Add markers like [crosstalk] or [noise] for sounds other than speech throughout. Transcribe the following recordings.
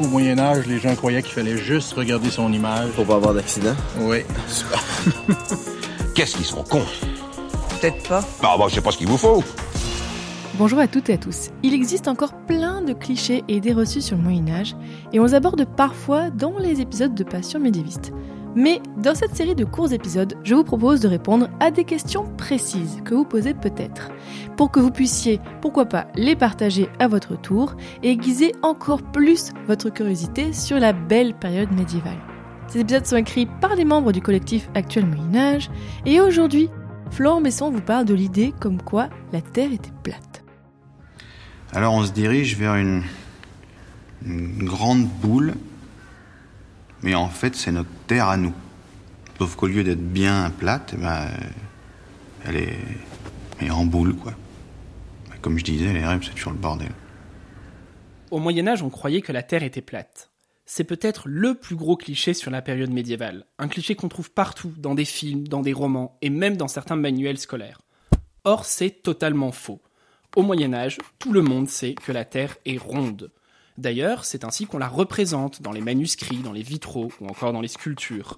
Au Moyen Âge, les gens croyaient qu'il fallait juste regarder son image. Pour pas avoir d'accident. Oui. [laughs] Qu'est-ce qu'ils sont cons? Peut-être pas. Bah, bah, je sais pas ce qu'il vous faut. Bonjour à toutes et à tous. Il existe encore plein de clichés et idées reçues sur le Moyen Âge, et on les aborde parfois dans les épisodes de Passion médiéviste. Mais dans cette série de courts épisodes, je vous propose de répondre à des questions précises que vous posez peut-être, pour que vous puissiez, pourquoi pas, les partager à votre tour et aiguiser encore plus votre curiosité sur la belle période médiévale. Ces épisodes sont écrits par des membres du collectif Actuel Moyen Âge, et aujourd'hui, Florent Besson vous parle de l'idée comme quoi la Terre était plate. Alors on se dirige vers une grande boule, mais en fait c'est notre Terre à nous. Sauf qu'au lieu d'être bien plate, eh ben, elle, est, en boule, quoi. Comme je disais, les rêves, c'est toujours le bordel. Au Moyen Âge, on croyait que la Terre était plate. C'est peut-être le plus gros cliché sur la période médiévale, un cliché qu'on trouve partout, dans des films, dans des romans, et même dans certains manuels scolaires. Or, c'est totalement faux. Au Moyen Âge, tout le monde sait que la Terre est ronde. D'ailleurs, c'est ainsi qu'on la représente dans les manuscrits, dans les vitraux ou encore dans les sculptures.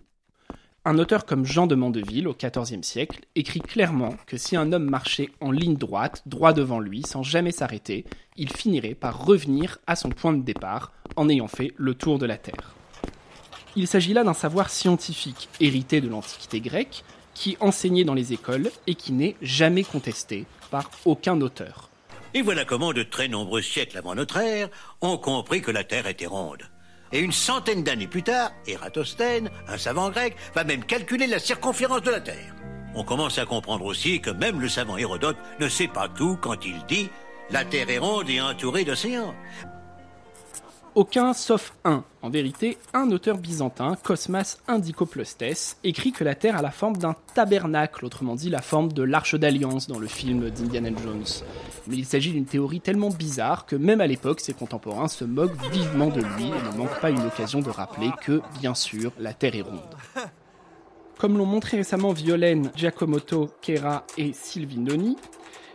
Un auteur comme Jean de Mandeville, au XIVe siècle, écrit clairement que si un homme marchait en ligne droite, droit devant lui, sans jamais s'arrêter, il finirait par revenir à son point de départ en ayant fait le tour de la Terre. Il s'agit là d'un savoir scientifique, hérité de l'Antiquité grecque, qui enseignait dans les écoles et qui n'est jamais contesté par aucun auteur. Et voilà comment de très nombreux siècles avant notre ère, on comprit que la Terre était ronde. Et une centaine d'années plus tard, Ératosthène, un savant grec, va même calculer la circonférence de la Terre. On commence à comprendre aussi que même le savant Hérodote ne sait pas tout quand il dit la Terre est ronde et entourée d'océans. Aucun sauf un. En vérité, un auteur byzantin, Cosmas Indicopleustes, écrit que la Terre a la forme d'un tabernacle, autrement dit la forme de l'arche d'alliance dans le film d'Indiana Jones. Mais il s'agit d'une théorie tellement bizarre que même à l'époque, ses contemporains se moquent vivement de lui et ne manquent pas une occasion de rappeler que, bien sûr, la Terre est ronde. Comme l'ont montré récemment Violaine, Giacomotto, Kera et Silvinoni,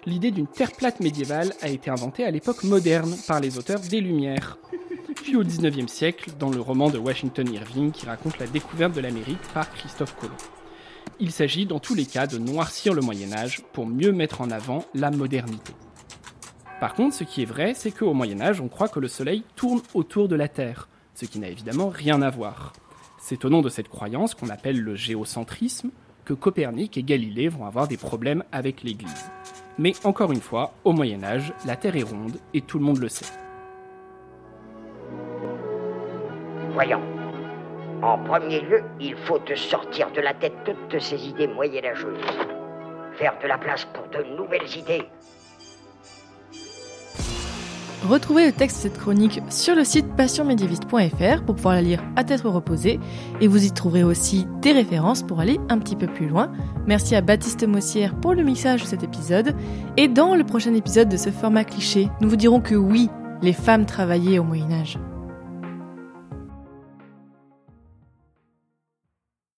l'idée d'une Terre plate médiévale a été inventée à l'époque moderne par les auteurs des Lumières, puis au XIXe siècle dans le roman de Washington Irving qui raconte la découverte de l'Amérique par Christophe Colomb. Il s'agit dans tous les cas de noircir le Moyen Âge pour mieux mettre en avant la modernité. Par contre, ce qui est vrai, c'est qu'au Moyen Âge, on croit que le Soleil tourne autour de la Terre, ce qui n'a évidemment rien à voir. C'est au nom de cette croyance qu'on appelle le géocentrisme que Copernic et Galilée vont avoir des problèmes avec l'Église. Mais encore une fois, au Moyen Âge, la Terre est ronde et tout le monde le sait. Voyons. En premier lieu, il faut te sortir de la tête toutes ces idées moyenâgeuses. Faire de la place pour de nouvelles idées. Retrouvez le texte de cette chronique sur le site passionmédiéviste.fr pour pouvoir la lire à tête reposée et vous y trouverez aussi des références pour aller un petit peu plus loin. Merci à Baptiste Mossière pour le mixage de cet épisode et dans le prochain épisode de ce format cliché, nous vous dirons que oui, les femmes travaillaient au Moyen Âge.